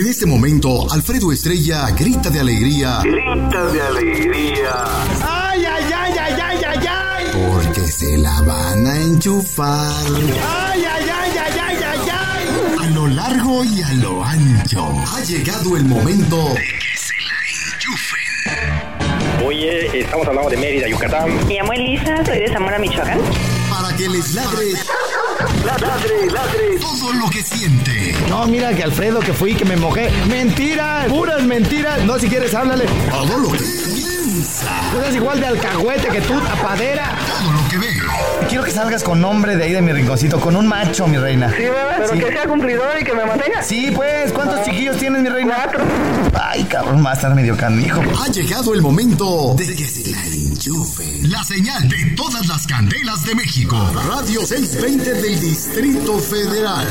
En este momento, Alfredo Estrella grita de alegría Grita de alegría. ¡Ay, ay, ay, ay, ay, ay, ay! porque se la van a enchufar ¡Ay, ay, ay, ay, ay, ay, ay! a lo largo y a lo ancho. Ha llegado el momento de que se la enchufen. Oye, estamos hablando de Mérida, Yucatán. Me llamo Elisa, soy de Zamora, Michoacán. Para que les ladre Ladre, ladre. todo lo que siente. No, mira que Alfredo que fui, que me mojé. ¡Mentiras! ¡Puras mentiras! No, si quieres, háblale. Todo lo que piensa. Tú eres igual de alcahuete que tú, tapadera. Todo lo que ve. Quiero que salgas con nombre de ahí de mi rinconcito, con un macho, mi reina. Sí, ¿verdad? Pero Sí. que sea cumplidor y que me mantenga. Sí, pues, ¿cuántos chiquillos tienes, mi reina? Cuatro. Ay, cabrón, va a estar medio canijo. Ha llegado el momento de que se la enchufen. La señal de todas las candelas de México. Radio 620 del Distrito Federal.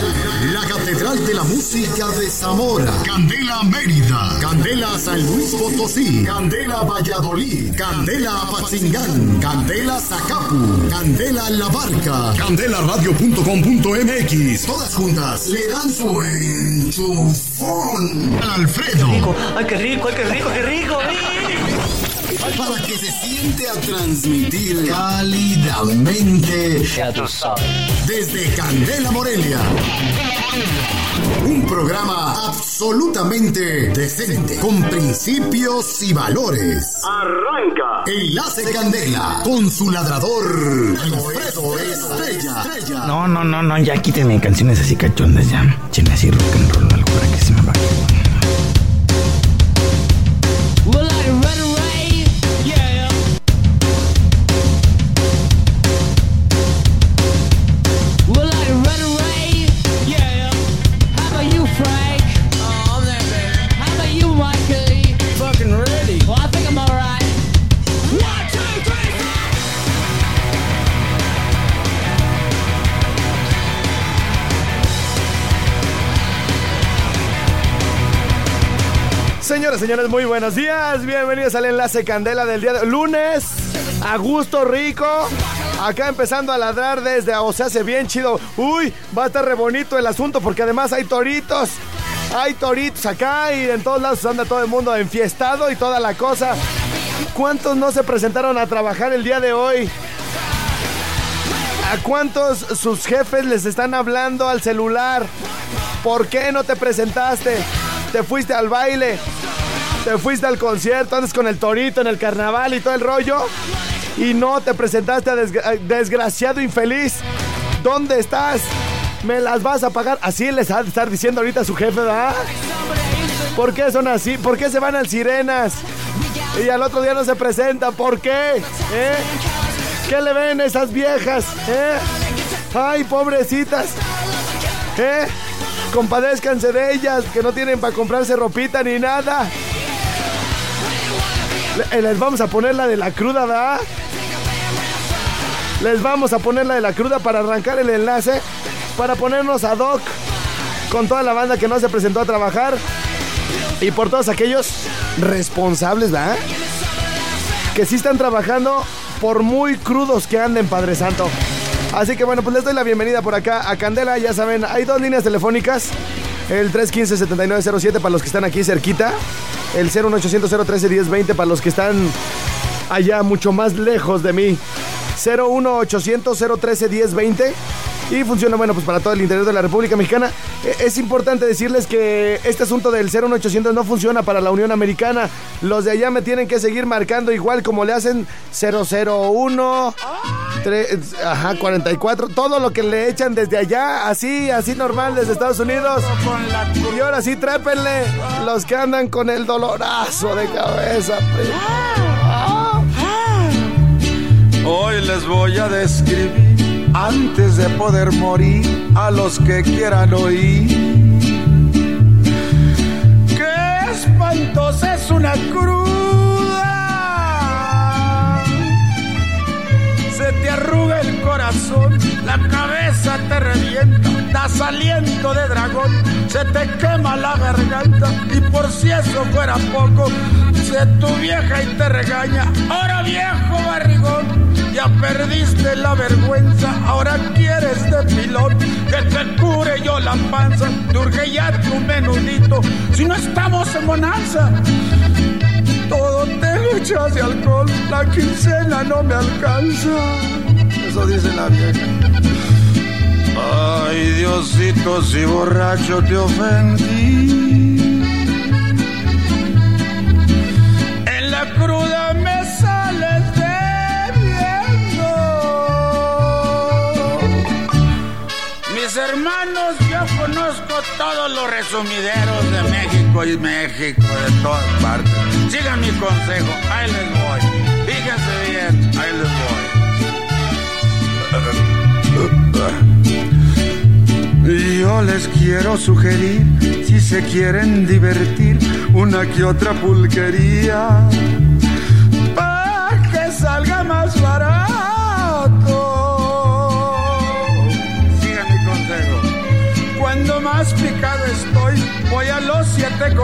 La Catedral de la Música de Zamora. Candela Mérida. Candela San Luis Potosí. Candela Valladolid. Candela Apatzingán. Candela Zacapu. Candela La Barca. Candelaradio.com.mx. Todas juntas le dan su enchufón. al Alfredo. Ay, qué rico, ay, qué rico, qué rico. para que se siente a transmitir cálidamente desde Candela Morelia. Un programa absolutamente decente, con principios y valores. Arranca. Enlace Candela con su ladrador Alfredo Estrella. No, no, no, no, ya quítenme canciones así cachondas, ya. Échenme así rock and roll, algo Señores, muy buenos días. Bienvenidos al enlace Candela del día de lunes. A gusto rico. Acá empezando a ladrar desde, o sea, hace bien chido. Uy, va a estar re bonito el asunto porque además hay toritos. Hay toritos acá y en todos lados anda todo el mundo enfiestado y toda la cosa. ¿Cuántos no se presentaron a trabajar el día de hoy? ¿A cuántos sus jefes les están hablando al celular? ¿Por qué no te presentaste? Te fuiste al baile, te fuiste al concierto, andas con el torito en el carnaval y todo el rollo. Y no te presentaste a desgra- desgraciado infeliz. ¿Dónde estás? ¿Me las vas a pagar? Así les ha de estar diciendo ahorita su jefe, ¿verdad? ¿Por qué son así? ¿Por qué se van al sirenas? Y al otro día no se presentan. ¿Por qué? ¿Eh? ¿Qué le ven esas viejas? ¿Eh? Ay, pobrecitas. ¿Eh? Compadézcanse de ellas, que no tienen para comprarse ropita ni nada. Le- Les vamos a poner la de la cruda, ¿verdad? Les vamos a poner la de la cruda para arrancar el enlace, para ponernos a doc con toda la banda que no se presentó a trabajar y por todos aquellos responsables, ¿verdad? Que sí están trabajando por muy crudos que anden, Padre Santo. Así que bueno, pues les doy la bienvenida por acá a Candela. Ya saben, hay dos líneas telefónicas. El 315-7907 para los que están aquí cerquita. El 01800-013-1020 para los que están allá mucho más lejos de mí. 01800-013-1020. Y funciona, bueno, pues para todo el interior de la República Mexicana. Eh, Es importante decirles que este asunto del 01800 no funciona para la Unión Americana. Los de allá me tienen que seguir marcando igual como le hacen 001, tre- ajá, 44, todo lo que le echan desde allá, así, así normal desde Estados Unidos. Y ahora sí, trépenle los que andan con el dolorazo de cabeza. Hoy les voy a describir, antes de poder morir, a los que quieran oír. ¡Qué espantosa es una cruda! Se te arruga el corazón, la cabeza te revienta, das aliento de dragón, se te quema la garganta y por si eso fuera poco, se tu vieja y te regaña. ¡Ahora viejo barrigón! Ya perdiste la vergüenza, ahora quieres de pilón, que te cure yo la panza, te urge ya tu menudito, si no estamos en bonanza. Todo te lo echas de alcohol, la quincena no me alcanza. Eso dice la vieja. Ay, Diosito, si borracho te ofendí. Hermanos, yo conozco todos los resumideros de México y México, de todas partes. Sigan mi consejo, ahí les voy. Fíjense bien, ahí les voy. Yo les quiero sugerir, si se quieren divertir, una que otra pulquería,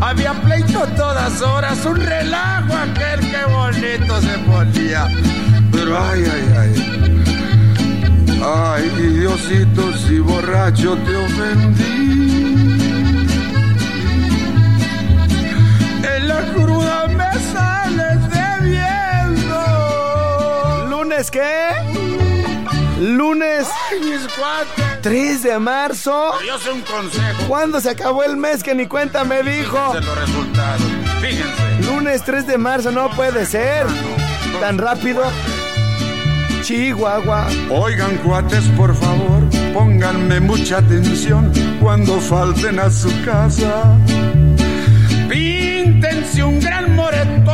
Había pleito todas horas, un relajo aquel que bonito se ponía. Pero ay, ay, ay. Ay, Diosito, si borracho te ofendí. En la cruda me sales debiendo. ¿Lunes qué? Lunes Ay, mis cuates. 3 de marzo. Yo sé un consejo. ¿Cuándo se acabó el mes que ni cuenta me dijo? de los resultados. Fíjense. Lunes 3 de marzo, no puede ser. Tan rápido. Chihuahua. Oigan, cuates, por favor, pónganme mucha atención cuando falten a su casa. Píntense un gran moretón.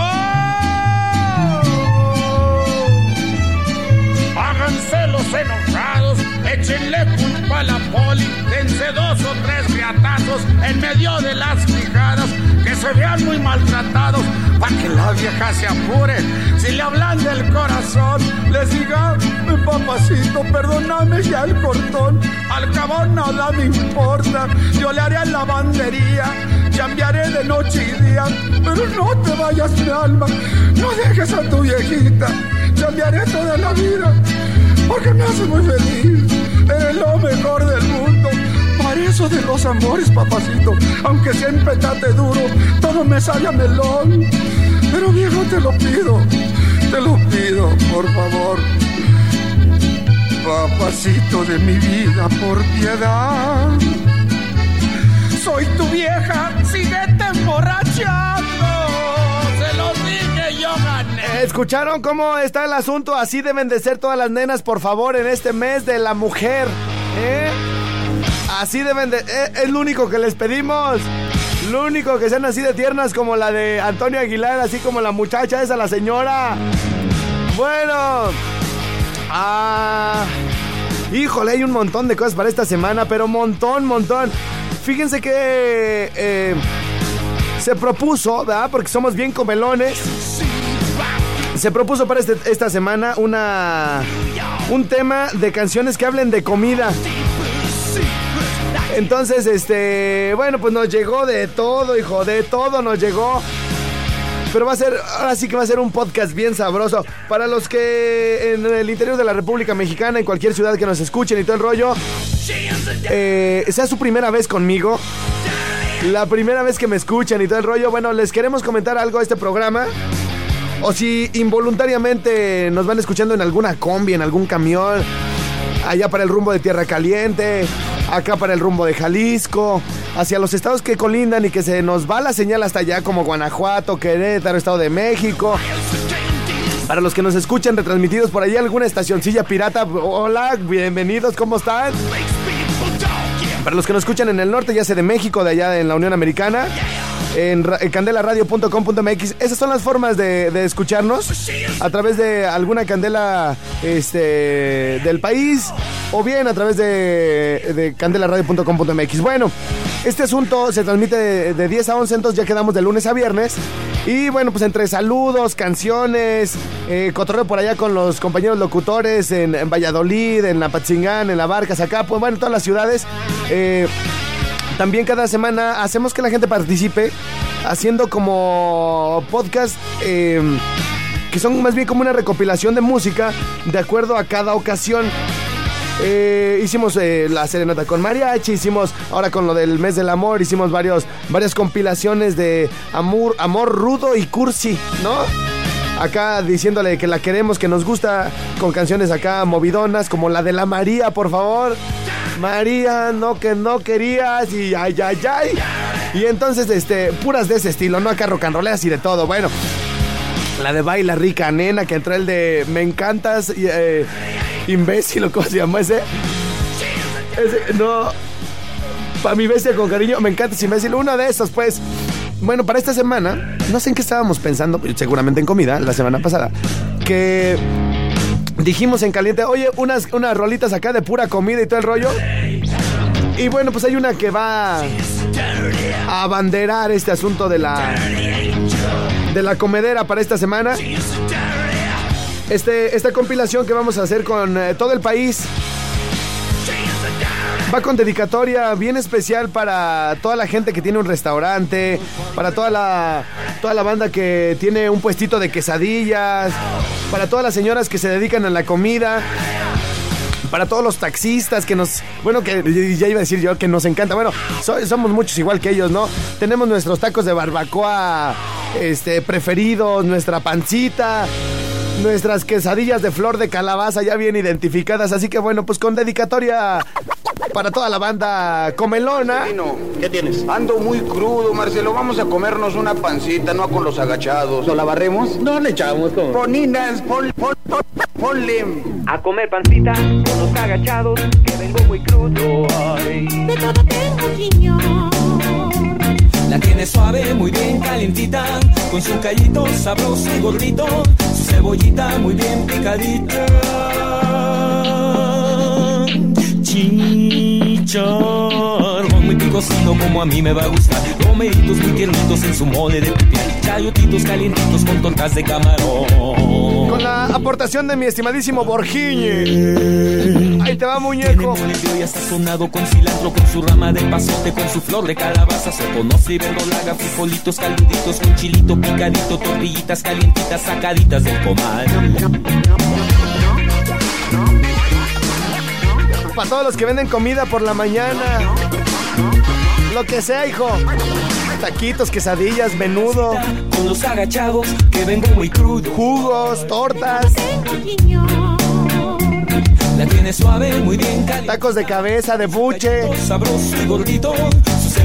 Enojados, échenle culpa a la poli, dense dos o tres riatazos en medio de las fijadas, que se vean muy maltratados, para que la vieja se apure. Si le hablan del corazón, les diga, mi papacito, perdóname ya el cortón, al cabo nada me importa, yo le haré lavandería, cambiaré de noche y día, pero no te vayas mi alma, no dejes a tu viejita, cambiaré toda la vida, porque me hace muy feliz, eres lo mejor del mundo. Para eso de los amores, papacito, aunque siempre trate duro, todo me sale a melón. Pero viejo, te lo pido, te lo pido, por favor. Papacito de mi vida, por piedad. Soy tu vieja, síguete emborrachando. ¿Escucharon cómo está el asunto? Así deben de ser todas las nenas, por favor, en este mes de la mujer. ¿Eh? Así deben de... eh, es lo único que les pedimos. Lo único que sean así de tiernas como la de Antonio Aguilar, así como la muchacha esa, la señora. Bueno. Ah... Híjole, hay un montón de cosas para esta semana, pero montón, montón. Fíjense que eh, se propuso, ¿verdad? Porque somos bien comelones. Se propuso para este- esta semana una un tema de canciones que hablen de comida. Entonces, este, bueno, pues nos llegó de todo, hijo, de todo nos llegó. Pero va a ser, ahora sí que va a ser un podcast bien sabroso. Para los que en el interior de la República Mexicana, en cualquier ciudad que nos escuchen y todo el rollo, eh, sea su primera vez conmigo, la primera vez que me escuchan y todo el rollo, bueno, les queremos comentar algo a este programa. O si involuntariamente nos van escuchando en alguna combi, en algún camión, allá para el rumbo de Tierra Caliente, acá para el rumbo de Jalisco, hacia los estados que colindan y que se nos va la señal hasta allá como Guanajuato, Querétaro, Estado de México. Para los que nos escuchan retransmitidos por allá alguna estacioncilla pirata, hola, bienvenidos, ¿cómo están? Para los que nos escuchan en el norte, ya sea de México, de allá en la Unión Americana. En, ra- en candelaradio.com.mx. Esas son las formas de, escucharnos a través de alguna candela este, del país o bien a través de, de candelaradio.com.mx. Bueno, este asunto se transmite de, de 10 a 11, entonces ya quedamos de lunes a viernes. Y bueno, pues entre saludos, canciones, eh, cotorreo por allá con los compañeros locutores en, Valladolid, en Apatzingán, en La Barca, pues bueno, en todas las ciudades. eh, también cada semana hacemos que la gente participe haciendo como podcast eh, que son más bien como una recopilación de música de acuerdo a cada ocasión. Eh, hicimos eh, la serenata con mariachi, hicimos ahora con lo del mes del amor, hicimos varios, varias compilaciones de amor, amor rudo y cursi, ¿no? Acá diciéndole que la queremos, que nos gusta, con canciones acá movidonas, como la de la María, por favor. María, no que no querías, y ay, ay, ay. Y entonces, este, puras de ese estilo, ¿no? Acá rock and rolleas y de todo, bueno. La de Baila Rica Nena, que entró el de Me encantas, eh, imbécil, o cómo se llama ese. No. Para mi bestia con cariño, me encantas, imbécil. Uno de esos, pues. Bueno, para esta semana, no sé en qué estábamos pensando, seguramente en comida, la semana pasada, que dijimos en caliente, oye, unas, unas rolitas acá de pura comida y todo el rollo. Y bueno, pues hay una que va a abanderar este asunto de la de la comedera para esta semana. Este, esta compilación que vamos a hacer con eh, todo el país va con dedicatoria bien especial para toda la gente que tiene un restaurante, para toda la, toda la banda que tiene un puestito de quesadillas, para todas las señoras que se dedican a la comida. Para todos los taxistas que nos. Bueno, que ya iba a decir yo que nos encanta. Bueno, so- somos muchos igual que ellos, ¿no? Tenemos nuestros tacos de barbacoa este, preferidos, nuestra pancita, nuestras quesadillas de flor de calabaza ya bien identificadas. Así que bueno, pues con dedicatoria para toda la banda comelona. ¿Qué tienes? Ando muy crudo, Marcelo. Vamos a comernos una pancita, no con los agachados. ¿No la barremos? No le echamos como. Poninas, pon, pon, pon, ponle. A comer pancita con los agachados, que vengo muy crudo. Ay. De todo tengo guiño. La tiene suave, muy bien calientita, con su callito sabroso y gordito, cebollita muy bien picadita. Chicharrón picosito como a mí me va a gustar, romeritos muy tiernitos en su mole de pipián, chayotitos calientitos con tortas de camarón. Con la aportación de mi estimadísimo Borgiñe. Ahí te va, Tiene muñeco. mole de sazonado con cilantro, con su rama de pasote, con su flor de calabaza, se conoce verdolaga, frijolitos calduditos, con chilito picadito, tortillitas calientitas sacaditas del comal. Para todos los que venden comida por la mañana. Lo que sea, hijo. Taquitos, quesadillas, menudo, Con los agachados, que vengo muy crudo. jugos, tortas. La tiene suave, muy bien caliente. tacos de cabeza, de buche, Sabroso y gordito,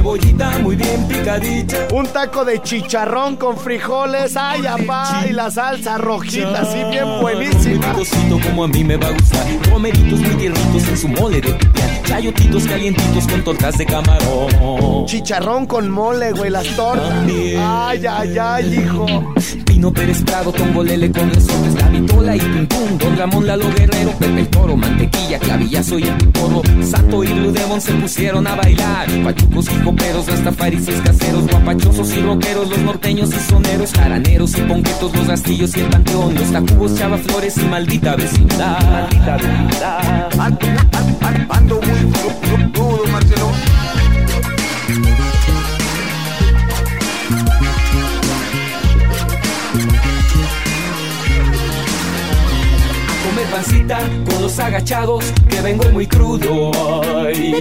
cebollita muy bien picadita. un taco de chicharrón con frijoles, ay, apá, y la salsa rojita, así bien buenísima. picosito como a mí me va a gustar. Romeritos muy tiernitos en su mole de pipián. Chayotitos calientitos con tortas de camarón. Chicharrón con mole, güey, las tortas. También. Ay, ay, ay, hijo. Pino Pérez Prado, Tongolele con resortes, la vitola y pum pum, Don Ramón Lalo Guerrero, Pepe el Toro, Mantequilla, Clavillazo y el Piporro, Sato y Blue Demon se pusieron a bailar, pachucos y coperos, rastafaris y caseros, guapachosos y rockeros, los norteños y soneros, jaraneros y ponquetos, los rastillos y el panteón, los tacubos, chava flores y maldita vecindad. Maldita vecindad. Ando, ando, ando muy crudo, Marcelo. Pancita con los agachados, que vengo muy crudo. ay.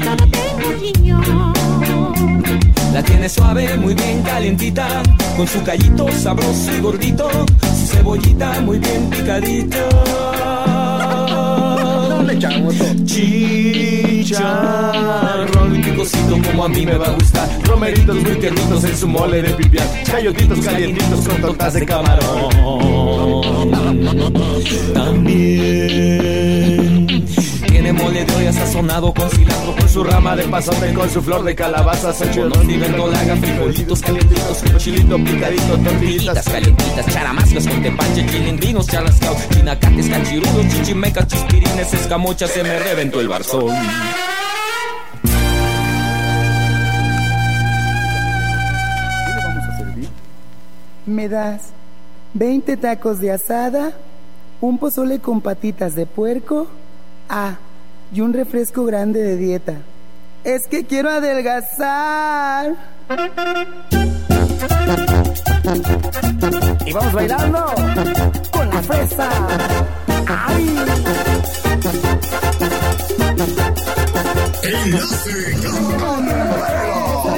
La tiene suave, muy bien calientita, con su callito sabroso y gordito, su cebollita muy bien picadita. Le echamos. Chicharrón muy picosito como a mí me va a gustar, romeritos muy tiernitos en su mole de pipián, chayotitos calientitos con tortas de camarón. También tiene mole de olla sazonado con cilantro, con su rama de pasote, con su flor de calabaza, y verdolaga, frijolitos calientitos, chilito picadito, tortillitas calientitas, charamascas con tepache, chilindrinos, chalascao, chinacates, cachirudos, chichimecas, chispirines, escamochas, se me reventó el barzón. ¿Me das 20 tacos de asada, un pozole con patitas de puerco? Ah, y un refresco grande de dieta. Es que quiero adelgazar. Y vamos bailando con la fresa. ¡Ay!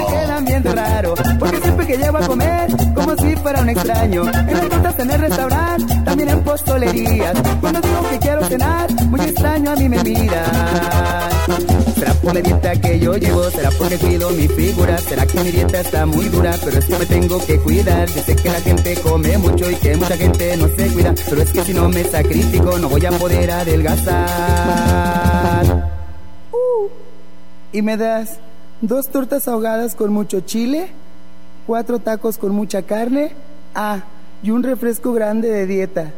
Quedan viendo raro, porque siempre que llego a comer, como si fuera un extraño. En las en el restaurante, también en postolerías. Cuando digo que quiero cenar, extraño a mí me miran. Será por la dieta que yo llevo, será porque cuido mi figura, será que mi dieta está muy dura, pero es que me tengo que cuidar. Yo sé que la gente come mucho y que mucha gente no se cuida, pero es que si no me sacrifico no voy a poder adelgazar. Uh. ¿Y me das dos tortas ahogadas con mucho chile? ¿Cuatro tacos con mucha carne? Ah, y un refresco grande de dieta.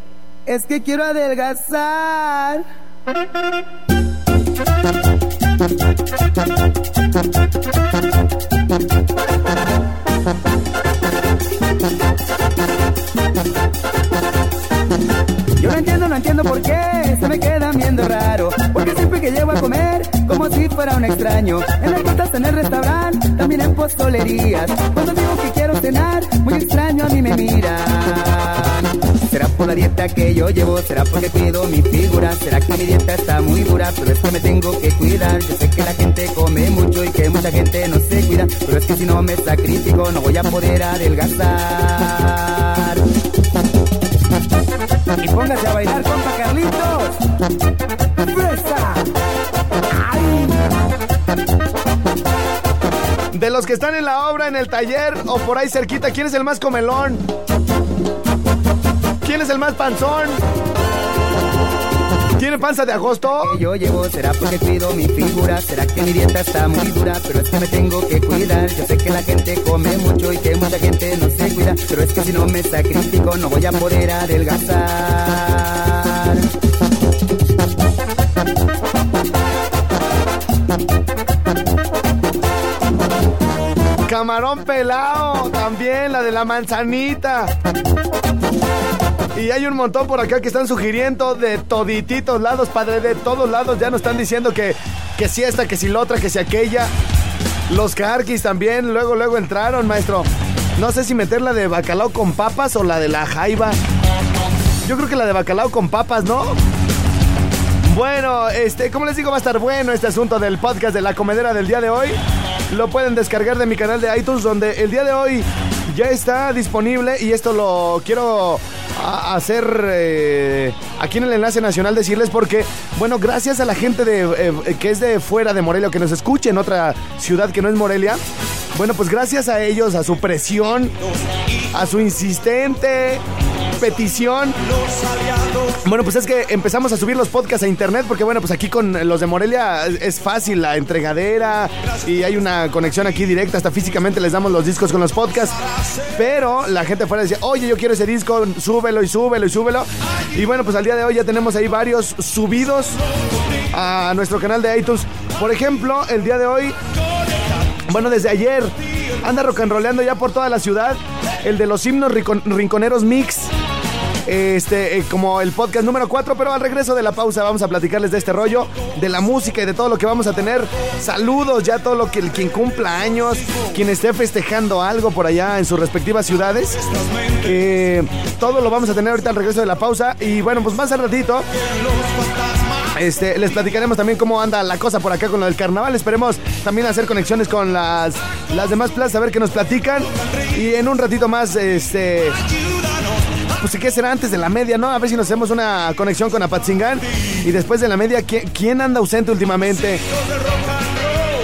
Es que quiero adelgazar. Yo no entiendo, no entiendo por qué se me quedan viendo raro. Porque siempre que llego a comer, como si fuera un extraño. En las tortas, en el restaurante, también en postolerías. Cuando digo que quiero cenar, muy extraño a mí me miran. Será por la dieta que yo llevo, será porque cuido mi figura, será que mi dieta está muy dura, pero es que me tengo que cuidar. Yo sé que la gente come mucho y que mucha gente no se cuida, pero es que si no me sacrifico no voy a poder adelgazar. Y póngase a bailar, compa Carlitos. ¡Fresa! De los que están en la obra, en el taller o por ahí cerquita, ¿quién es el más comelón? ¿Quién es el más panzón? ¿Tiene panza de agosto? Que yo llevo, será porque cuido mi figura, será que mi dieta está muy dura, pero es que me tengo que cuidar. Yo sé que la gente come mucho y que mucha gente no se cuida, pero es que si no me sacrifico no voy a poder adelgazar. Camarón pelado, también la de la manzanita. Y hay un montón por acá que están sugiriendo de todititos lados, padre, de todos lados. Ya nos están diciendo que, que si esta, que si la otra, que si aquella. Los carquis también, luego, luego entraron, maestro. No sé si meter la de bacalao con papas o la de la jaiba. Yo creo que la de bacalao con papas, ¿no? Bueno, este, como les digo, va a estar bueno este asunto del podcast de la comedera del día de hoy. Lo pueden descargar de mi canal de iTunes, donde el día de hoy ya está disponible y esto lo quiero a- hacer eh, aquí en el enlace nacional decirles porque, bueno, gracias a la gente de, eh, que es de fuera de Morelia, que nos escuche en otra ciudad que no es Morelia, bueno, pues gracias a ellos, a su presión, a su insistente petición. Bueno, pues es que empezamos a subir los podcasts a internet porque, bueno, pues aquí con los de Morelia es fácil la entregadera y hay una conexión aquí directa, hasta físicamente les damos los discos con los podcasts. Pero la gente afuera decía, oye, yo quiero ese disco, súbelo y súbelo y súbelo. Y bueno, pues al día de hoy ya tenemos ahí varios subidos a nuestro canal de iTunes. Por ejemplo, el día de hoy bueno, desde ayer anda rock and rollando ya por toda la ciudad. El de los himnos rincon- rinconeros mix. Este, eh, como el podcast número 4, pero al regreso de la pausa vamos a platicarles de este rollo, de la música y de todo lo que vamos a tener. Saludos ya a todo lo que quien cumpla años, quien esté festejando algo por allá en sus respectivas ciudades. Eh, todo lo vamos a tener ahorita al regreso de la pausa. Y bueno, pues más al ratito. Este, les platicaremos también cómo anda la cosa por acá con lo del carnaval. Esperemos también hacer conexiones con las, las demás plazas, a ver qué nos platican. Y en un ratito más, este. Pues qué será antes de la media, ¿no? A ver si nos hacemos una conexión con Apatzingán. Y después de la media, ¿quién, quién anda ausente últimamente?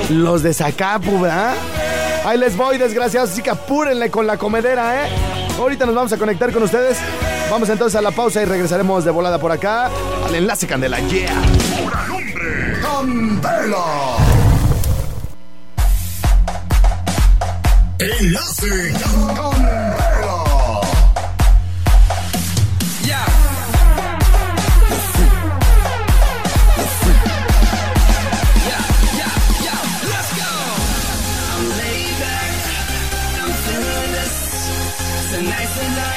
Los de Zacapu, ¿verdad? Ahí les voy, desgraciados. Así que apúrenle con la comedera, ¿eh? Ahorita nos vamos a conectar con ustedes. Vamos entonces a la pausa y regresaremos de volada por acá al enlace Candela. Yeah. Candela. Enlace Candela.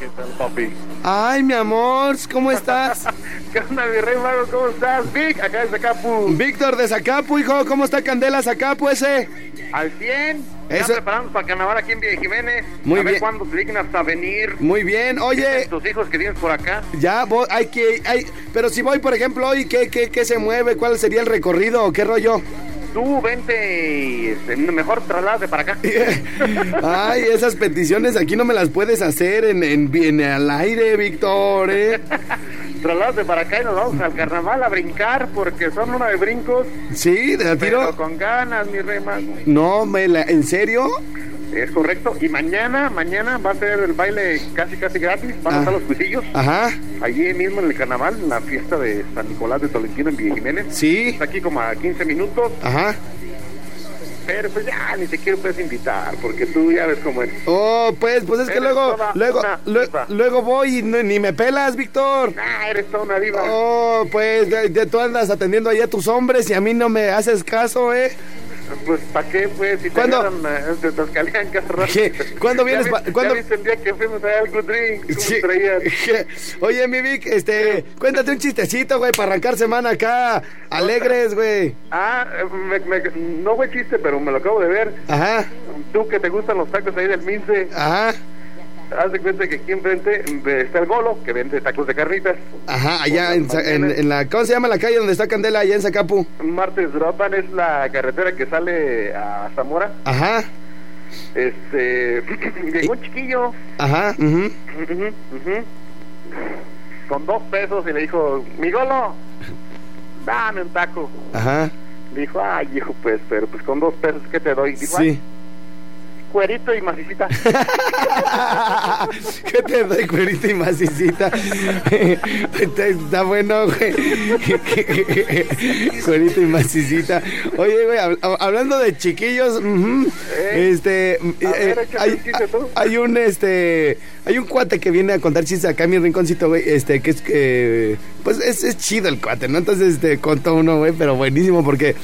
¿Qué tal, papi? Ay, mi amor, ¿cómo estás? ¿Qué onda, mi rey mago? ¿Cómo estás? Vic, acá desde Capu. Víctor de Zacapu, hijo, ¿cómo está Candela Zacapu ese? Al 100. Ya Eso- preparando para carnaval aquí en Villa Jiménez. Muy a ver bien. cuándo te dignas a venir. Muy bien, oye, tus hijos que tienes por acá. ya voy, hay que, hay, pero si voy, por ejemplo, hoy, ¿qué, qué, qué se mueve? ¿Cuál sería el recorrido qué rollo? Tú vente este, mejor traslade para acá. Ay, esas peticiones aquí no me las puedes hacer en, en, en al aire, Víctor, ¿eh? traslade para acá y nos vamos al carnaval a brincar porque son una de brincos. Sí, de Pero tiro. con ganas, mi rey mago. No, me la, ¿en serio? Es correcto. Y mañana, mañana va a ser el baile casi, casi gratis. Van a Ah. estar los cuisillos. Ajá. Allí mismo en el carnaval, en la fiesta de San Nicolás de Tolentino en Villa Jiménez. Sí. Está aquí como a 15 minutos. Ajá. Pero pues ya ni te quiero pues invitar porque tú ya ves cómo es. Oh, pues, pues es que Eres luego, luego, luego voy y ni me pelas, Víctor. Ah, eres toda una diva. Oh, pues de- tú andas atendiendo allá a tus hombres y a mí no me haces caso, ¿eh? Pues ¿para qué pues? Si te ¿Cuándo? agarran, eh, te tascalean cada rato. ¿Cuándo vienes Ya cuándo- Ya viste el día que fuimos allá al Good Drink. ¿Cómo Sí. Oye, mi Vic, este, cuéntate un chistecito, güey, para arrancar semana acá, alegres, güey. Ah, me- me- no fue chiste, pero me lo acabo de ver. Ajá, Tú que te gustan los tacos ahí del Mince. ajá, Haz de cuenta que aquí enfrente eh, está el Golo, que vende tacos de carnitas. ajá, allá en, en- en la, ¿cómo se llama la calle donde está Candela, allá en Zacapu? Martes Dropan es la carretera que sale a Zamora. Ajá, Este, llegó un chiquillo ajá, ujú. ujú, ujú, con dos pesos y le dijo, mi Golo, dame un taco. ajá, Dijo, ay, hijo, pues, pero pues con dos pesos, ¿qué te doy? Dijo, sí. "Ay, cuerito y macicita. ¿Qué te doy, cuerita y macicita? está, está bueno, güey. cuerita y macicita. Oye, güey, hab- hab- hablando de chiquillos, ujú, este, eh, ver, échame hay, un hay este, hay un cuate que viene a contar chistes acá en mi rinconcito, güey, este, que es, que, pues es, es chido el cuate, ¿no? Entonces, este, contó uno, güey, pero buenísimo porque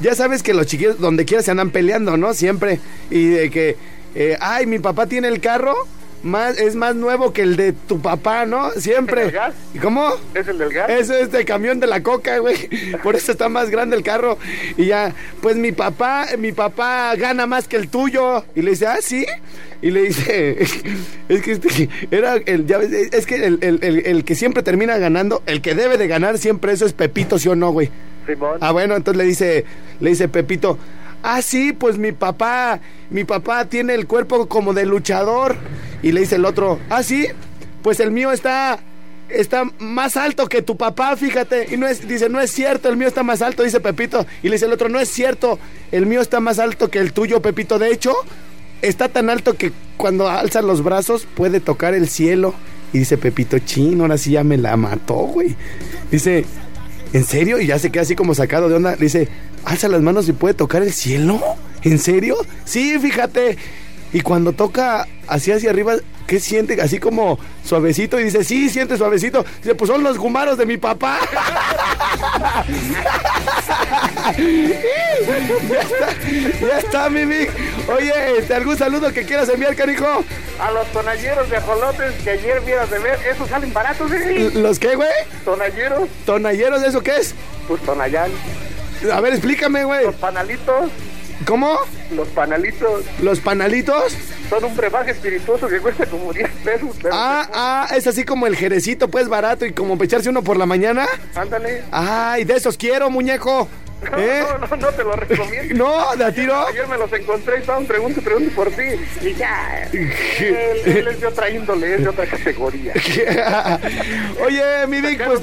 ya sabes que los chiquillos donde quiera se andan peleando, ¿no? Siempre. Y de que, eh, ay, mi papá tiene el carro, más, es más nuevo que el de tu papá, ¿no? Siempre. ¿El del gas? ¿Y cómo? ¿Es el del gas? Es este camión de la coca, güey. Por eso está más grande el carro. Y ya, pues mi papá, mi papá gana más que el tuyo. Y le dice, ah, sí. Y le dice, es que este, era el, ya ves, es que el, el- el- el que siempre termina ganando, el que debe de ganar siempre eso es Pepito, ¿sí o no, güey? Ah, bueno, entonces le dice, le dice Pepito, ah, sí, pues mi papá, mi papá tiene el cuerpo como de luchador. Y le dice el otro, ah, sí, pues el mío está, está más alto que tu papá, fíjate. Y no es, dice, no es cierto, el mío está más alto, dice Pepito. Y le dice el otro, no es cierto, el mío está más alto que el tuyo, Pepito. De hecho, está tan alto que cuando alza los brazos puede tocar el cielo. Y dice Pepito, chin, ahora sí ya me la mató, güey. Dice, ¿en serio? Y ya se queda así como sacado de onda. Dice, alza las manos y puede tocar el cielo. ¿En serio? Sí, fíjate. Y cuando toca así hacia arriba, ¿qué siente? Así como suavecito. Y dice, sí, siente suavecito. Dice, pues son los gumaros de mi papá. ya está, ya está, mi Vic. Oye, este, ¿algún saludo que quieras enviar, carijo? A los tonalleros de ajolotes que ayer vieras de ver, esos salen baratos, ¿eh? ¿Los qué, güey? Tonalleros, ¿Tonalleros, eso qué es? pues tonallán. A ver, explícame, güey. Los panalitos, ¿Cómo? los panalitos, ¿Los panalitos? son un brebaje espirituoso que cuesta como 10 pesos. pero Ah, ah, es así como el jerecito, pues barato y como para echarse uno por la mañana. Ándale. Ay, de esos quiero, muñeco. ¿Eh? No, no, no te lo recomiendo. No, de a tiro. Ayer me los encontré y estaban pregunto, pregunto por ti. Y ya, él, él es de otra índole, es de otra categoría. Oye, mi Vic, pues.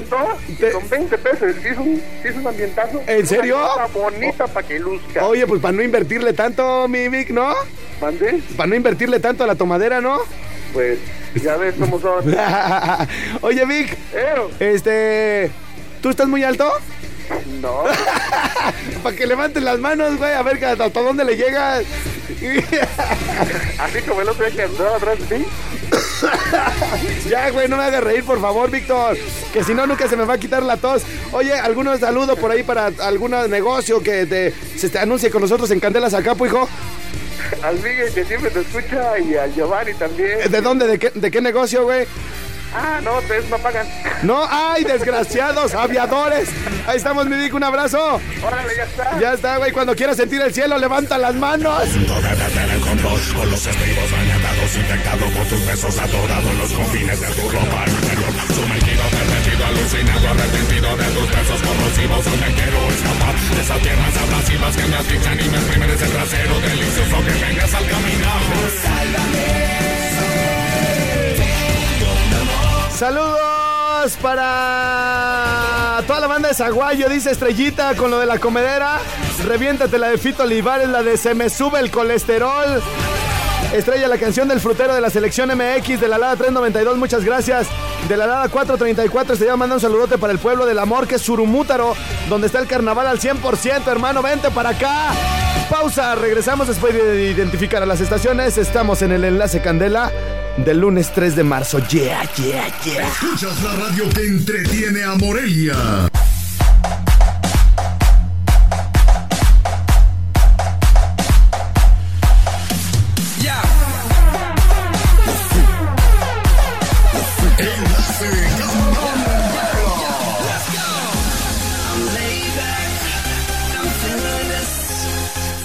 te- Con 20 pesos, ¿sí es un, es un ambientazo? ¿En serio? Una bonita para que luzca. Oye, pues para no invertirle tanto, mi Vic, ¿no? ¿Mandé? Para no invertirle tanto a la tomadera, ¿no? Pues, ya ves cómo son. Oye, Vic, Pero, este. ¿Tú estás muy alto? No. Para que levantes las manos, güey, a ver hasta dónde le llegas. Así como el otro día que andaba atrás de ti. ya, güey, no me hagas reír, por favor, Víctor. Que si no, nunca se me va a quitar la tos. Oye, ¿algunos saludos por ahí para algún negocio que te, se te anuncie con nosotros en Candelas Acapo, hijo? Al Miguel que siempre te escucha y al Giovanni también. ¿De dónde? ¿De qué, de qué negocio, güey? Ah, no, ustedes no pagan. No, ay, desgraciados, aviadores. Ahí estamos, mi Vic, un abrazo. Órale, ya está. Ya está, güey, cuando quieras sentir el cielo, levanta las manos. con vos, con los estribos bañados, infectado con tus besos, adorado en los confines de tu ropa. Sumergido, pervertido, alucinado, arrepentido de tus besos corrosivos, donde quiero escapar de esas piernas abrasivas que me asfixian y me exprimen ese trasero delicioso que vengas al caminar. Saludos para toda la banda de Zaguayo, dice Estrellita con lo de la comedera. Reviéntate la de Fito Olivares, la de Se me sube el colesterol. Estrella, la canción del frutero de la selección MX de la Lada 392, muchas gracias. De la Lada 434, Estrella manda un saludote para el pueblo del amor, que es Surumútaro, donde está el carnaval al 100%, hermano, vente para acá. Pausa, regresamos después de identificar a las estaciones. Estamos en el enlace Candela del lunes 3 de marzo. Yeah, yeah, yeah. Escuchas la radio que entretiene a Morelia.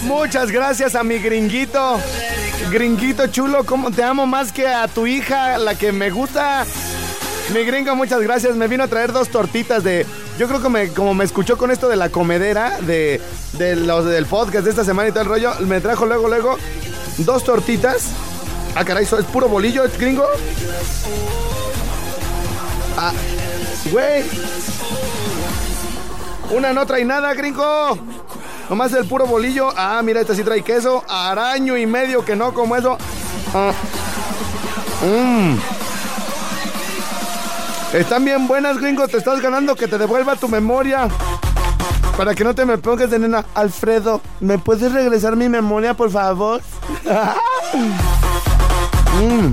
Muchas gracias a mi gringuito. Gringuito chulo, como te amo más que a tu hija, la que me gusta. Mi gringo, muchas gracias. Me vino a traer dos tortitas de. Yo creo que me, como me escuchó con esto de la comedera, de, los del podcast de esta semana y todo el rollo, me trajo luego, luego dos tortitas. Ah, caray, ¿eso ¿es puro bolillo, gringo? Ah, güey. Una no trae nada, gringo. Nomás el puro bolillo. Ah, mira, esta sí trae queso. Araño y medio que no como eso. Ah. Mm. Están bien buenas, gringo. Te estás ganando que te devuelva tu memoria. Para que no te me pongas de nena. Alfredo, ¿me puedes regresar mi memoria, por favor? Mm.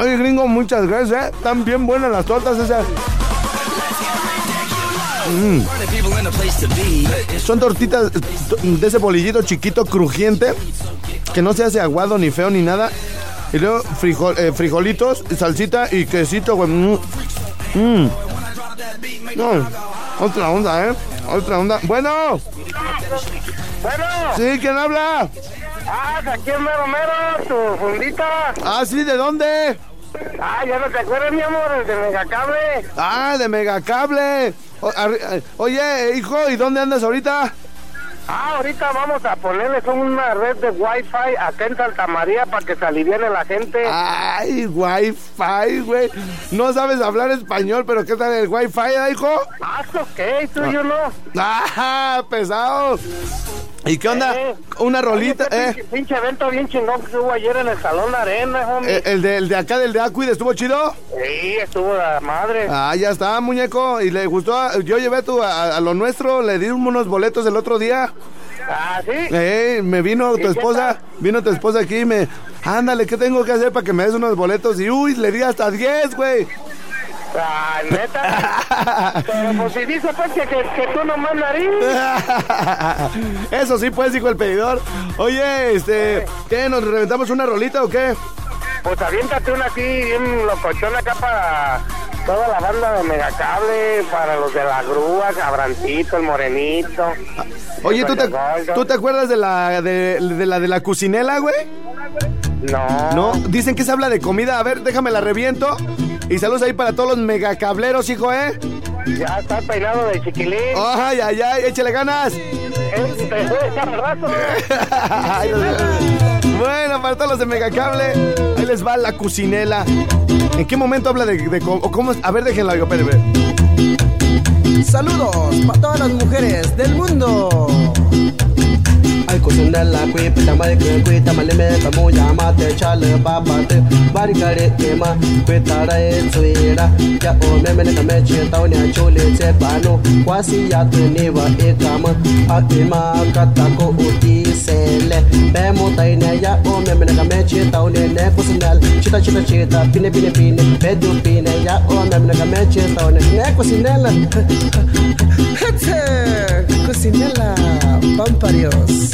Oye, gringo, muchas gracias, ¿eh? Están bien buenas las tortas esas. Mm. Son tortitas de ese bolillito chiquito, crujiente, que no se hace aguado ni feo ni nada. Y luego frijol, eh, frijolitos, salsita y quesito, güey. Mm. Mm. No, otra onda, ¿eh? Otra onda. Bueno, Bueno, sí, ¿quién habla? ah, aquí en Mero Mero, tu fundita. Ah, sí, ¿de dónde? Ah, ya no te acuerdas, mi amor, de Megacable. Ah, de Megacable. Oye, hijo, ¿y dónde andas ahorita? Ah, ahorita vamos a ponerles una red de Wi-Fi acá en Santa María para que se aliviane la gente. Ay, Wi-Fi, güey. No sabes hablar español, pero ¿qué tal el Wi-Fi, eh, hijo? Ah, ok, tú y yo no. Ah, pesado. ¿Y qué onda? Eh. Una rolita, Oye, qué eh. pinche, evento bien chingón que hubo ayer en el Salón Arena, homie. Eh, El de, el de acá, del de Acuid, ¿estuvo chido? Sí, estuvo la madre. Ah, ya está, muñeco. Y le gustó. a- Yo llevé a, tu- a, a lo nuestro, le di unos boletos el otro día. Ah, sí. Eh, me vino ¿Y tu esposa, vino tu esposa aquí y me. Ándale, ¿qué tengo que hacer para que me des unos boletos? Y uy, le di hasta 10, güey. Ah, neta. Pero pues si dice pues que, que, que tú nomás nariz. Eso sí, pues, dijo el pedidor. Oye, este, ¿qué? ¿Nos reventamos una rolita o qué? Pues aviéntate una aquí bien locochona acá para toda la banda de Megacable, para los de la grúa, Cabrancito, el Morenito. Oye, ¿tú te. ¿tú te acuerdas de la de, de la de la cocinela, güey? No. No, dicen que se habla de comida. A ver, déjame la reviento. Y saludos ahí para todos los megacableros, hijo, ¿eh? Ya está peinado de chiquilín. Ay, ay, ay, échale ganas. ¿Te puede echar al rato? Ay, Dios mío. bueno, para todos los de Megacable, les va la cocinela. ¿En qué momento habla de, cómo? A ver, déjenla, espere. Saludos para todas las mujeres del mundo. kusundala kwepita marikwe kwita malimeta muya mate chale babate barigare ema kwetara etsuira ya omeme ne kame chetao ne chole se pano kwasi ya teneva ekama akima katako uti sele bemo taine ya omeme ne kame chetao ne ne kusundal chita chita chita pine pine pine bedu pine ya omeme ne kame chetao ne ne kusundal Hit it! Cocinela, pamparios.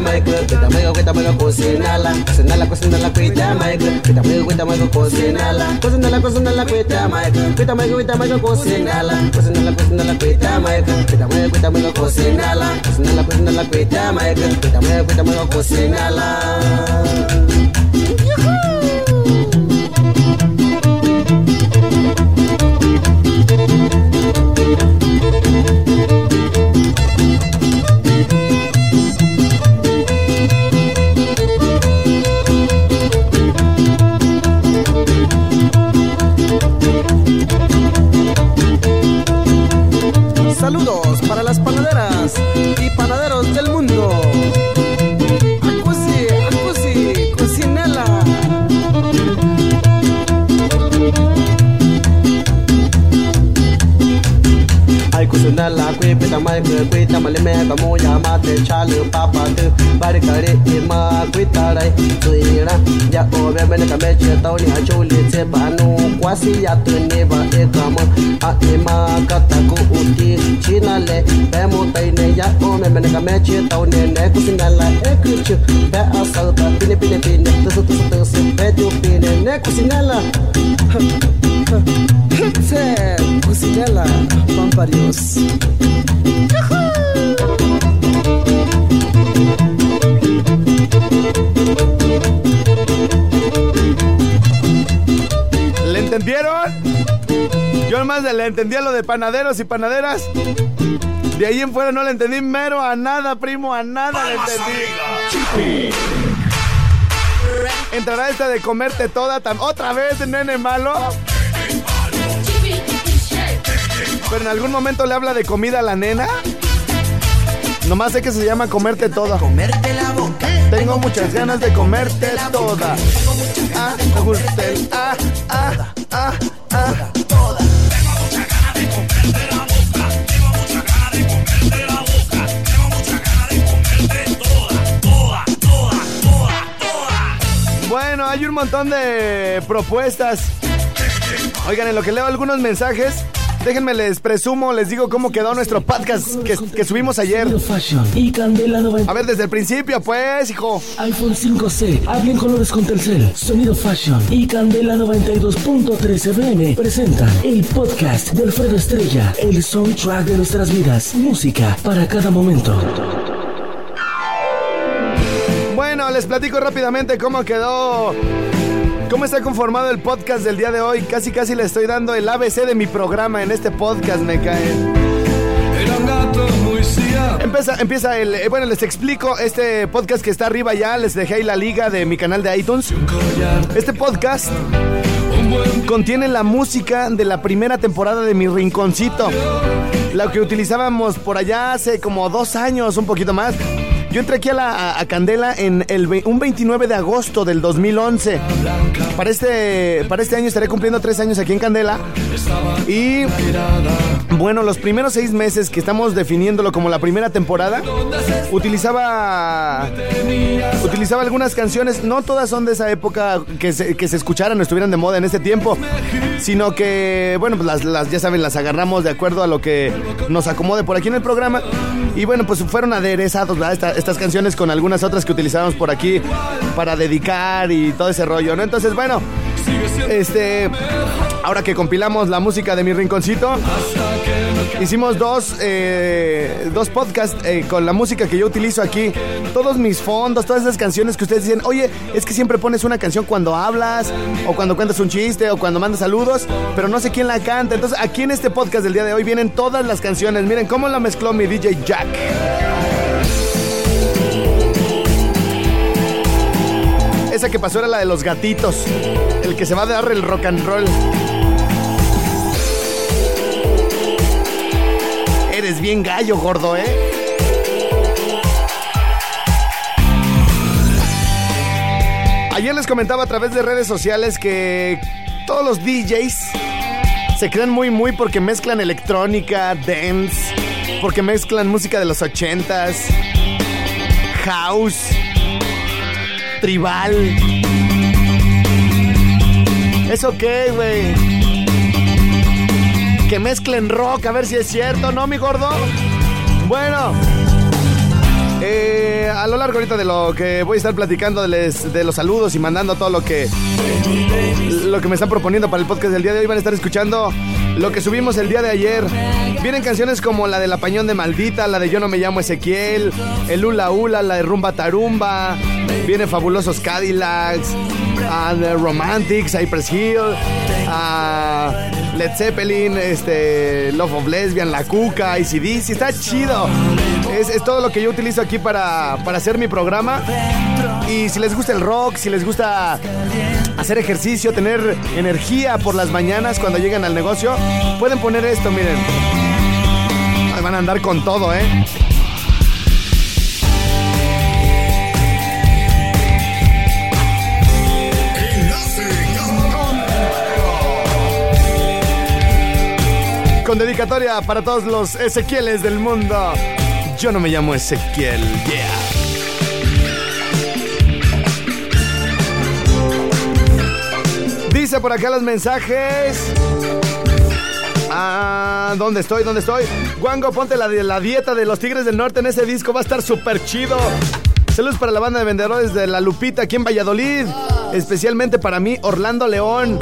Cuita, Michael. Cuita, Michael, cuita, Michael, cocinala. Cocinala, cocinala, Michael. Cuita, Michael, cuita, Michael, cocinala. Cocinala, cocinala, cocinala. Cocinala, cuita, Michael. Cuita, Michael, cocinala. Cocinala, cocinala, cocinala. Saludos para las panaderas y panaderos del mundo. सुना ला कोई पिता मैं कोई कोई तमल में कमो या माते चाल पापा तू बार करे इमा कोई तारे तो इड़ा या ओवे मैंने कमे चेताओ नि हचोले से बानो क्वासी या तू ने बा ए काम आ इमा कता को उठी चीना ले बे मो तई ने या ओवे मैंने कमे चेताओ ने ने कुछ ना ला ए कुछ बे असल का पिने पिने पिने तस तस तस बे तू पिने ने कुछ ना ला Hete, cocinela, pamparios. ¿Le entendieron? Yo nomás le entendía lo de panaderos y panaderas. De ahí en fuera no le entendí mero a nada, primo, a nada le entendí. Entrará esta de comerte toda tam- otra vez, nene malo. Pero en algún momento le habla de comida a la nena. Nomás sé que se llama comerte toda. Comerte la boca. Tengo muchas ganas de comerte toda. Ah, gusta el ah, ah, ah, ah. Bueno, hay un montón de propuestas. Oigan, en lo que leo algunos mensajes, déjenme les presumo, les digo cómo quedó nuestro podcast que, que subimos ayer. Sonido Fashion y Candela 90. A ver, desde el principio, pues, hijo. iPhone 5C, hablen colores con Telcel, Sonido Fashion y Candela 92.3 FM presentan el podcast de Alfredo Estrella, el soundtrack de nuestras vidas, música para cada momento. Bueno, les platico rápidamente cómo quedó. ¿Cómo está conformado el podcast del día de hoy? Casi casi le estoy dando el ABC de mi programa en este podcast, me cae. Empieza, empieza el. eh, Bueno, les explico este podcast que está arriba ya. Les dejé ahí la liga de mi canal de iTunes. Este podcast contiene la música de la primera temporada de Mi Rinconcito. La que utilizábamos por allá hace como dos años, un poquito más. Yo entré aquí a, la, a- Candela en el, un 29 de agosto del 2011. Para este, para este año estaré cumpliendo tres años aquí en Candela. Y bueno, los primeros seis meses que estamos definiéndolo como la primera temporada, utilizaba utilizaba algunas canciones, no todas son de esa época que se, que se escucharan o estuvieran de moda en ese tiempo, sino que, bueno, pues las, las- ya saben, las agarramos de acuerdo a lo que nos acomode por aquí en el programa. Y bueno, pues fueron aderezados estas canciones con algunas otras que utilizábamos por aquí para dedicar y todo ese rollo, ¿no? Entonces, bueno, este, ahora que compilamos la música de mi rinconcito, hicimos dos, eh, dos podcasts eh, con la música que yo utilizo aquí. Todos mis fondos, todas esas canciones que ustedes dicen, oye, es que siempre pones una canción cuando hablas, o cuando cuentas un chiste, o cuando mandas saludos, pero no sé quién la canta. Entonces, aquí en este podcast del día de hoy vienen todas las canciones. Miren cómo la mezcló mi DJ Jack. Esa que pasó era la de los gatitos. El que se va a dar el rock and roll. Eres bien gallo, gordo, ¿eh? Ayer les comentaba a través de redes sociales que todos los DJs se creen muy, muy porque mezclan electrónica, dance, porque mezclan música de los ochentas, house, tribal. ¿Eso qué, güey? Que mezclen rock, a ver si es cierto, ¿no, mi gordo? Bueno, eh, a lo largo ahorita de lo que voy a estar platicando de, los saludos y mandando todo lo que lo que me están proponiendo para el podcast del día de hoy van a estar escuchando lo que subimos el día de ayer. Vienen canciones como la del Apañón de Maldita, la de Yo no me llamo Ezequiel, el Ula Ula, la de Rumba Tarumba, vienen fabulosos Cadillacs, ah, The Romantics, Cypress Hill, ah, Led Zeppelin, este, Love of Lesbian, La Cuca, ACDC, está chido. Es, todo lo que yo utilizo aquí para, para hacer mi programa. Y si les gusta el rock, si les gusta hacer ejercicio, tener energía por las mañanas cuando llegan al negocio, pueden poner esto, miren. Van a andar con todo, ¿eh? Con dedicatoria para todos los Ezequieles del mundo. Yo no me llamo Ezequiel, yeah. Dice por acá los mensajes. Ah, ¿dónde estoy? ¿Dónde estoy? Guango, ponte la, la dieta de los Tigres del Norte en ese disco, va a estar súper chido. Saludos para la banda de vendedores de La Lupita aquí en Valladolid. Especialmente para mí, Orlando León.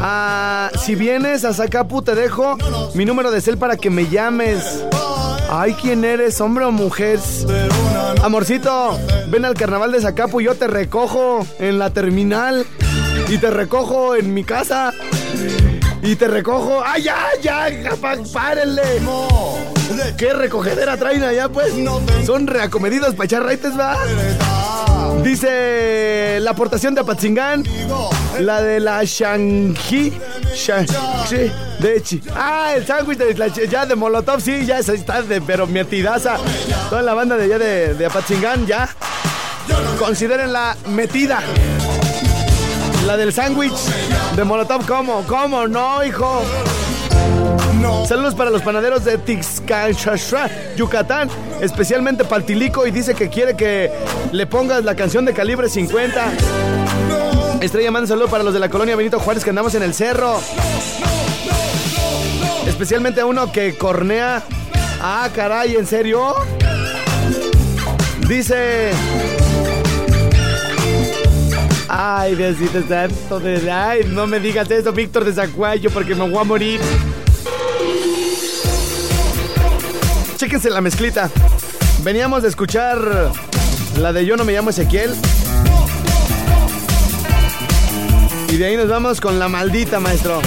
Ah, si vienes a Zacapu, te dejo mi número de cel para que me llames. Ay, ¿quién eres, hombre o mujer? Amorcito, ven al carnaval de Zacapu y yo te recojo en la terminal. Y te recojo en mi casa. Y te recojo. ¡Ay, ya, ya! ¡Párenle! ¿Qué recogedera traen allá, pues? Son reacomedidos para echar raites, ¿va? Dice la aportación de Apatzingán. La de la Shanghai. Shanghai de Chi. Ah, el sándwich de la- ya de Molotov, sí, ya está de pero metidaza. Toda la banda de allá de, de Apatzingán, ya. Considérenla metida. La del sándwich de Molotov, ¿cómo? ¿Cómo? No, hijo. Saludos para los panaderos de Tixcachachua, Yucatán, especialmente Paltilico, y dice que quiere que le pongas la canción de calibre 50. Estrella manda un saludo para los de la colonia Benito Juárez que andamos en el cerro. Especialmente a uno que cornea. Ah, caray, ¿en serio? Dice. Ay, Diosito santo de... Ay, no me digas eso, Víctor de Zacuayo, porque me voy a morir. Chéquense la mezclita. Veníamos de escuchar la de Yo no me llamo Ezequiel. Y de ahí nos vamos con la maldita, maestro.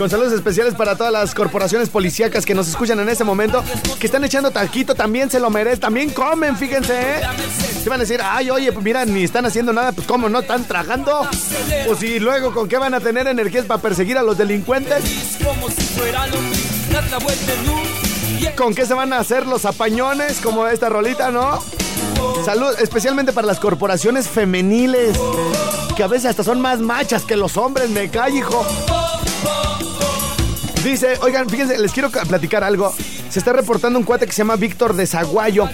Con saludos especiales para todas las corporaciones policíacas que nos escuchan en este momento, que están echando taquito, también se lo merecen, también comen, fíjense, ¿eh? Se van a decir, ay, oye, pues mira, ni están haciendo nada, pues cómo no están tragando. Pues y luego, ¿con qué van a tener energías para perseguir a los delincuentes? ¿Con qué se van a hacer los apañones como esta rolita, no? Salud especialmente para las corporaciones femeniles, que a veces hasta son más machas que los hombres, me cae, hijo. Dice, oigan, fíjense, les quiero ca- platicar algo. Se está reportando un cuate que se llama Víctor de Zaguayo.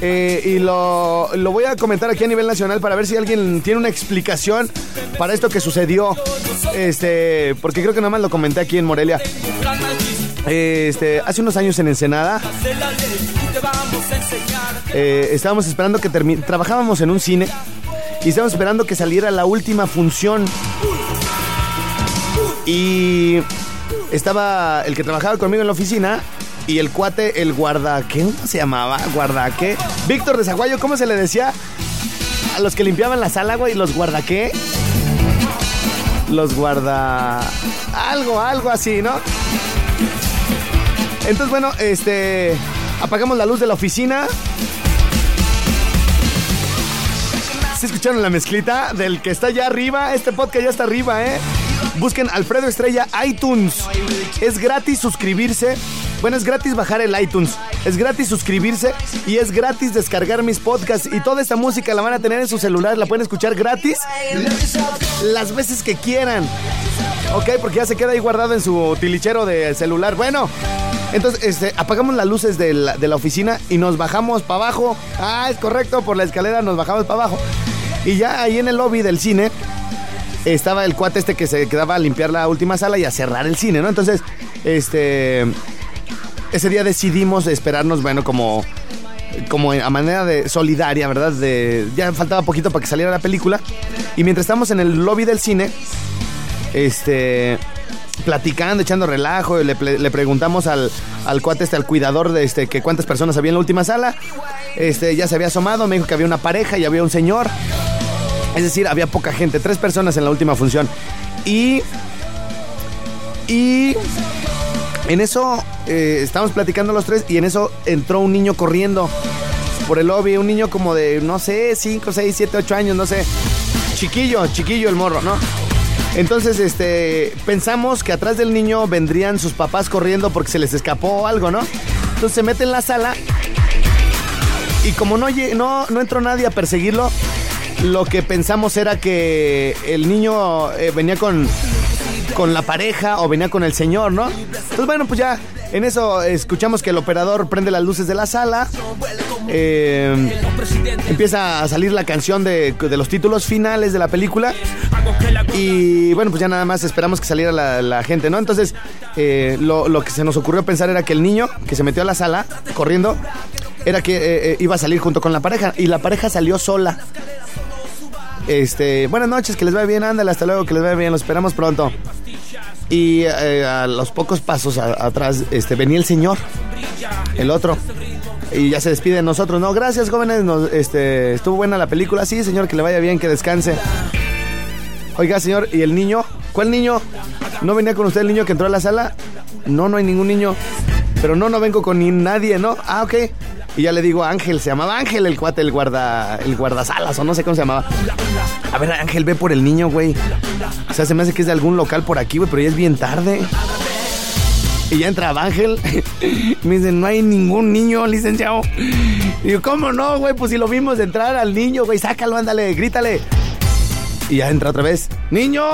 Eh, y lo, lo voy a comentar aquí a nivel nacional para ver si alguien tiene una explicación para esto que sucedió. Este, porque creo que nada más lo comenté aquí en Morelia. Este, hace unos años en Ensenada, eh, estábamos esperando que termine. Trabajábamos en un cine y estábamos esperando que saliera la última función. Y estaba el que trabajaba conmigo en la oficina y el cuate, el guarda, ¿qué se llamaba? ¿Guarda qué? Víctor de Zaguayo, ¿cómo se le decía? A los que limpiaban la sala, güey, los guarda qué? Los guarda... Algo, algo así, ¿no? Entonces, bueno, este... Apagamos la luz de la oficina. ¿Se escucharon la mezclita del que está allá arriba? Este podcast ya está arriba, ¿eh? Busquen Alfredo Estrella iTunes. Es gratis suscribirse. Bueno, es gratis bajar el iTunes. Es gratis suscribirse y es gratis descargar mis podcasts. Y toda esta música la van a tener en su celular. La pueden escuchar gratis las veces que quieran. Ok, porque ya se queda ahí guardado en su tilichero de celular. Bueno, entonces este, apagamos las luces de la, de la oficina y nos bajamos para abajo. Ah, es correcto, por la escalera nos bajamos para abajo. Y ya ahí en el lobby del cine estaba el cuate este que se quedaba a limpiar la última sala y a cerrar el cine, ¿no? Entonces, este. Ese día decidimos esperarnos, bueno, como. Como a manera de solidaria, ¿verdad? De, ya faltaba poquito para que saliera la película. Y mientras estamos en el lobby del cine, este. Platicando, echando relajo, le, le preguntamos al, al cuate este, al cuidador de este, que cuántas personas había en la última sala. Este, ya se había asomado, me dijo que había una pareja y había un señor. Es decir, había poca gente, tres personas en la última función. Y. Y. En eso eh, estábamos platicando los tres y en eso entró un niño corriendo por el lobby. Un niño como de, no sé, 5, 6, 7, 8 años, no sé. Chiquillo, chiquillo el morro, ¿no? Entonces, este, pensamos que atrás del niño vendrían sus papás corriendo porque se les escapó algo, ¿no? Entonces se mete en la sala y como no, no, no entró nadie a perseguirlo, lo que pensamos era que el niño eh, venía con, con la pareja o venía con el señor, ¿no? Entonces, bueno, pues ya en eso escuchamos que el operador prende las luces de la sala. eh, empieza a salir la canción de, de los títulos finales de la película. Y bueno, pues ya nada más esperamos que saliera la, gente, ¿no? Entonces, eh, lo, que se nos ocurrió pensar era que el niño que se metió a la sala corriendo era que iba a salir junto con la pareja. Y la pareja salió sola. Este, buenas noches, que les vaya bien, ándale, hasta luego, que les vaya bien, los esperamos pronto. Y eh, a los pocos pasos atrás, este, venía el señor, el otro. Y ya se despide de nosotros. No, gracias, jóvenes. este, estuvo buena la película. Sí, señor, que le vaya bien, que descanse. Oiga, señor, ¿y el niño? ¿Cuál niño? ¿No venía con usted el niño que entró a la sala? No, no hay ningún niño. Pero no, no vengo con ni nadie, ¿no? Ah, ok. Y ya le digo a Ángel, se llamaba Ángel el cuate, el guarda, el guardasalas, o no sé cómo se llamaba. A ver, Ángel, ve por el niño, güey. O sea, se me hace que es de algún local por aquí, güey, pero ya es bien tarde. Y ya entra Ángel. Me dicen, no hay ningún niño, licenciado. Y yo, ¿cómo no, güey? Pues si lo vimos entrar al niño, güey, sácalo, ándale, grítale. Y ya entra otra vez. ¡Niño!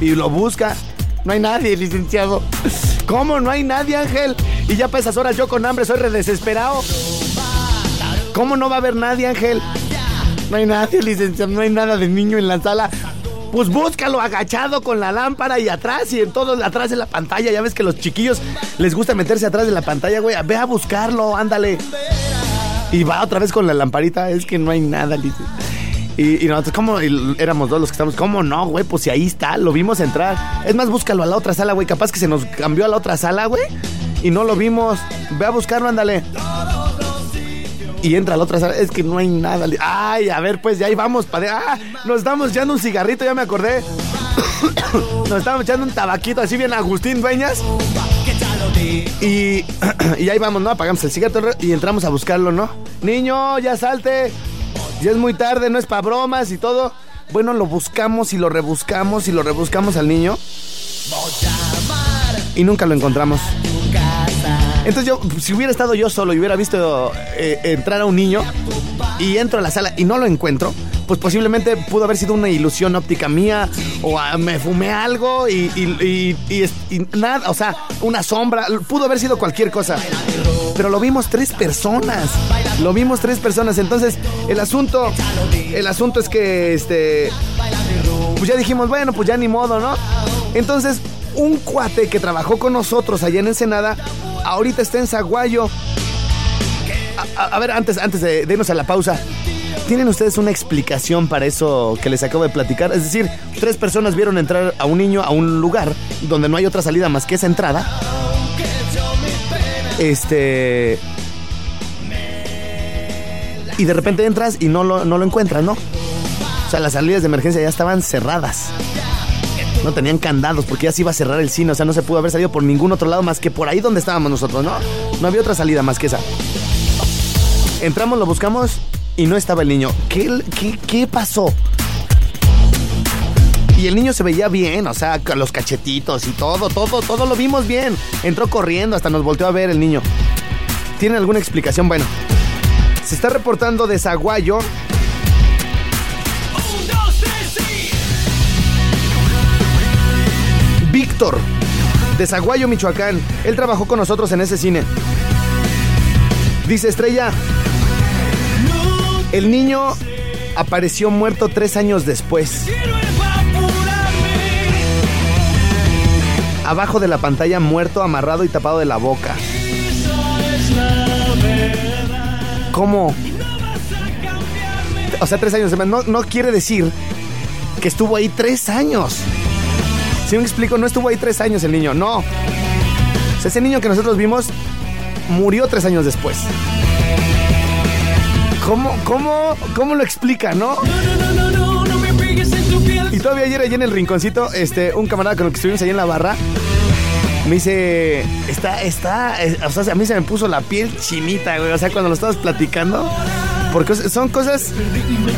Y lo busca. No hay nadie, licenciado. ¿Cómo no hay nadie, Ángel? Y ya para esas horas yo con hambre soy re desesperado. ¿Cómo no va a haber nadie, Ángel? No hay nadie, licenciado. No hay nada de niño en la sala. Pues búscalo agachado con la lámpara y atrás y en todo atrás de la pantalla. Ya ves que los chiquillos les gusta meterse atrás de la pantalla, güey. Ve a buscarlo, ándale. Y va otra vez con la lamparita. Es que no hay nada, licenciado. Y, y nosotros, ¿cómo? Y éramos dos los que estamos. ¿Cómo no, güey? Pues si ahí está, lo vimos entrar. Es más, búscalo a la otra sala, güey. Capaz que se nos cambió a la otra sala, güey. Y no lo vimos. Ve a buscarlo, ándale. Y entra a la otra sala. Es que no hay nada. Ay, a ver, pues ya ahí vamos. pa' de- Ah, nos estamos echando un cigarrito, ya me acordé. nos estamos echando un tabaquito así bien Agustín Dueñas. Y, y ahí vamos, ¿no? Apagamos el cigarro y entramos a buscarlo, ¿no? Niño, ya salte. Ya es muy tarde, no es para bromas y todo. Bueno, lo buscamos y lo rebuscamos y lo rebuscamos al niño. Y nunca lo encontramos. Entonces yo, si hubiera estado yo solo y hubiera visto eh, entrar a un niño y entro a la sala y no lo encuentro, pues posiblemente pudo haber sido una ilusión óptica mía o ah, me fumé algo y, y nada, o sea, una sombra, pudo haber sido cualquier cosa. Pero lo vimos tres personas, lo vimos tres personas. Entonces el asunto, el asunto es que este, pues ya dijimos, bueno, pues ya ni modo, ¿no? Entonces un cuate que trabajó con nosotros allá en Ensenada, ahorita está en Zaguayo. A, ver, antes, antes de, de irnos a la pausa, ¿tienen ustedes una explicación para eso que les acabo de platicar? Es decir, tres personas vieron entrar a un niño a un lugar donde no hay otra salida más que esa entrada. Este. Y de repente entras y no lo, no lo encuentras, ¿no? O sea, las salidas de emergencia ya estaban cerradas. No tenían candados porque ya se iba a cerrar el cine. O sea, no se pudo haber salido por ningún otro lado más que por ahí donde estábamos nosotros, ¿no? No había otra salida más que esa. Entramos, lo buscamos y no estaba el niño. ¿Qué, qué, qué pasó? Y el niño se veía bien, o sea, con los cachetitos y todo, todo, todo lo vimos bien. Entró corriendo, hasta nos volteó a ver el niño. ¿Tienen alguna explicación? Bueno, se está reportando de Zaguayo. De Zaguayo, Michoacán. Él trabajó con nosotros en ese cine. Dice Estrella, el niño apareció muerto tres años después. Abajo de la pantalla muerto, amarrado y tapado de la boca. ¿Cómo? O sea, tres años. No, no quiere decir que estuvo ahí tres años. Si me explico, no estuvo ahí tres años el niño, no. O sea, ese niño que nosotros vimos murió tres años después. ¿Cómo, cómo, cómo lo explica, no? Y todavía ayer allí en el rinconcito, este, un camarada con el que estuvimos ahí en la barra, me dice, está, está, eh, o sea, a mí se me puso la piel chinita, güey, o sea, cuando lo estabas platicando, porque son cosas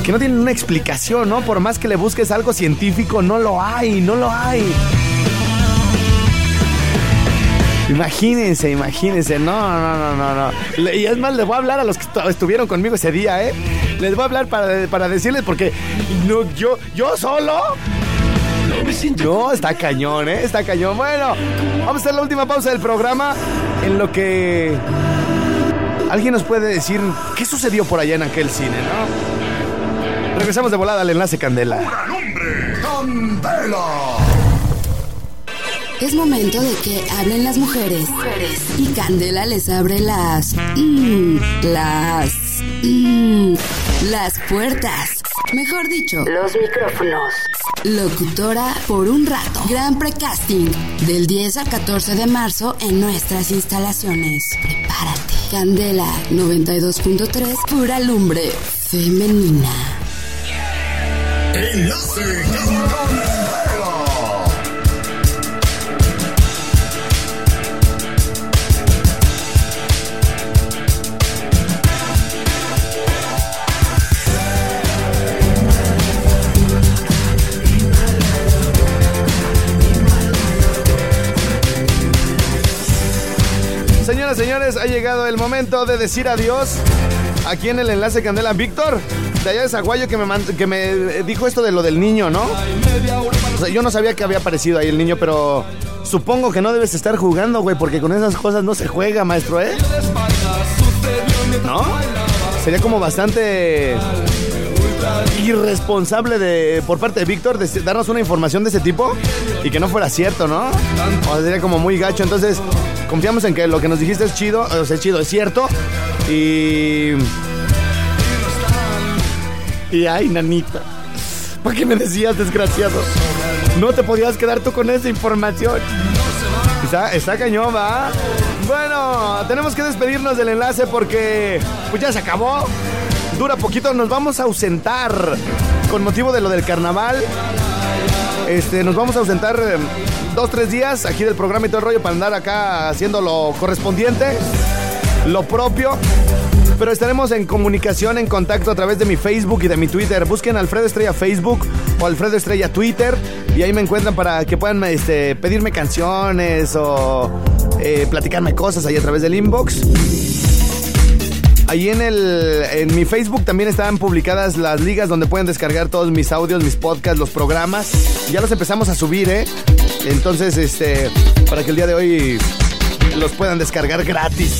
que no tienen una explicación, ¿no? Por más que le busques algo científico, no lo hay, no lo hay. Imagínense, imagínense, no, no, no, no, no. Y es más, les voy a hablar a los que estu- estuvieron conmigo ese día, ¿eh? Les voy a hablar para, para decirles porque no, yo, yo solo. No, está cañón, ¿eh? Está cañón. Bueno, vamos a hacer la última pausa del programa en lo que alguien nos puede decir qué sucedió por allá en aquel cine, ¿no? Regresamos de volada al enlace Candela. ¡Candela! Es momento de que hablen las mujeres. Y Candela les abre las. mm, las. mm, las puertas. Mejor dicho, los micrófonos. Locutora por un rato. Gran precasting. Del 10 al 14 de marzo en nuestras instalaciones. Prepárate. Candela 92.3. Pura lumbre femenina. Enlace señores, ha llegado el momento de decir adiós aquí en el enlace Candela. Víctor, de allá de Zaguayo, que me, que me dijo esto de lo del niño, ¿no? O sea, yo no sabía que había aparecido ahí el niño, pero supongo que no debes estar jugando, güey, porque con esas cosas no se juega, maestro, ¿eh? ¿No? Sería como bastante irresponsable de por parte de Víctor darnos una información de ese tipo y que no fuera cierto, ¿no? O sea, sería como muy gacho. Entonces, confiamos en que lo que nos dijiste es chido, o sea, es chido, es cierto. Y. Y ay, nanita. ¿Para qué me decías, desgraciado? No te podías quedar tú con esa información. Está, está cañón, ¿va? Bueno, tenemos que despedirnos del enlace porque pues ya se acabó. Dura poquito, nos vamos a ausentar con motivo de lo del carnaval. Este, nos vamos a ausentar eh, dos, tres días aquí del programa y todo el rollo para andar acá haciendo lo correspondiente, lo propio. Pero estaremos en comunicación, en contacto a través de mi Facebook y de mi Twitter. Busquen Alfredo Estrella Facebook o Alfredo Estrella Twitter y ahí me encuentran para que puedan este, pedirme canciones o eh, platicarme cosas ahí a través del inbox. Ahí en, el, en mi Facebook también están publicadas las ligas donde pueden descargar todos mis audios, mis podcasts, los programas. Ya los empezamos a subir, ¿eh? Entonces, este, para que el día de hoy los puedan descargar gratis.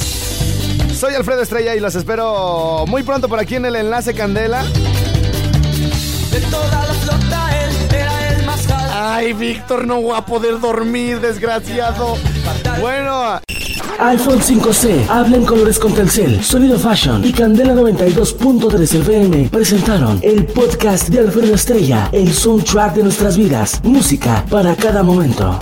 Soy Alfredo Estrella y los espero muy pronto por aquí en el enlace Candela. De toda la flota él era el más Ay, Víctor, no voy a poder dormir, desgraciado. Bueno, iPhone 5C, habla en colores con Telcel, Sonido Fashion y Candela 92.3 FM presentaron el podcast de Alfredo Estrella, el soundtrack de nuestras vidas, música para cada momento.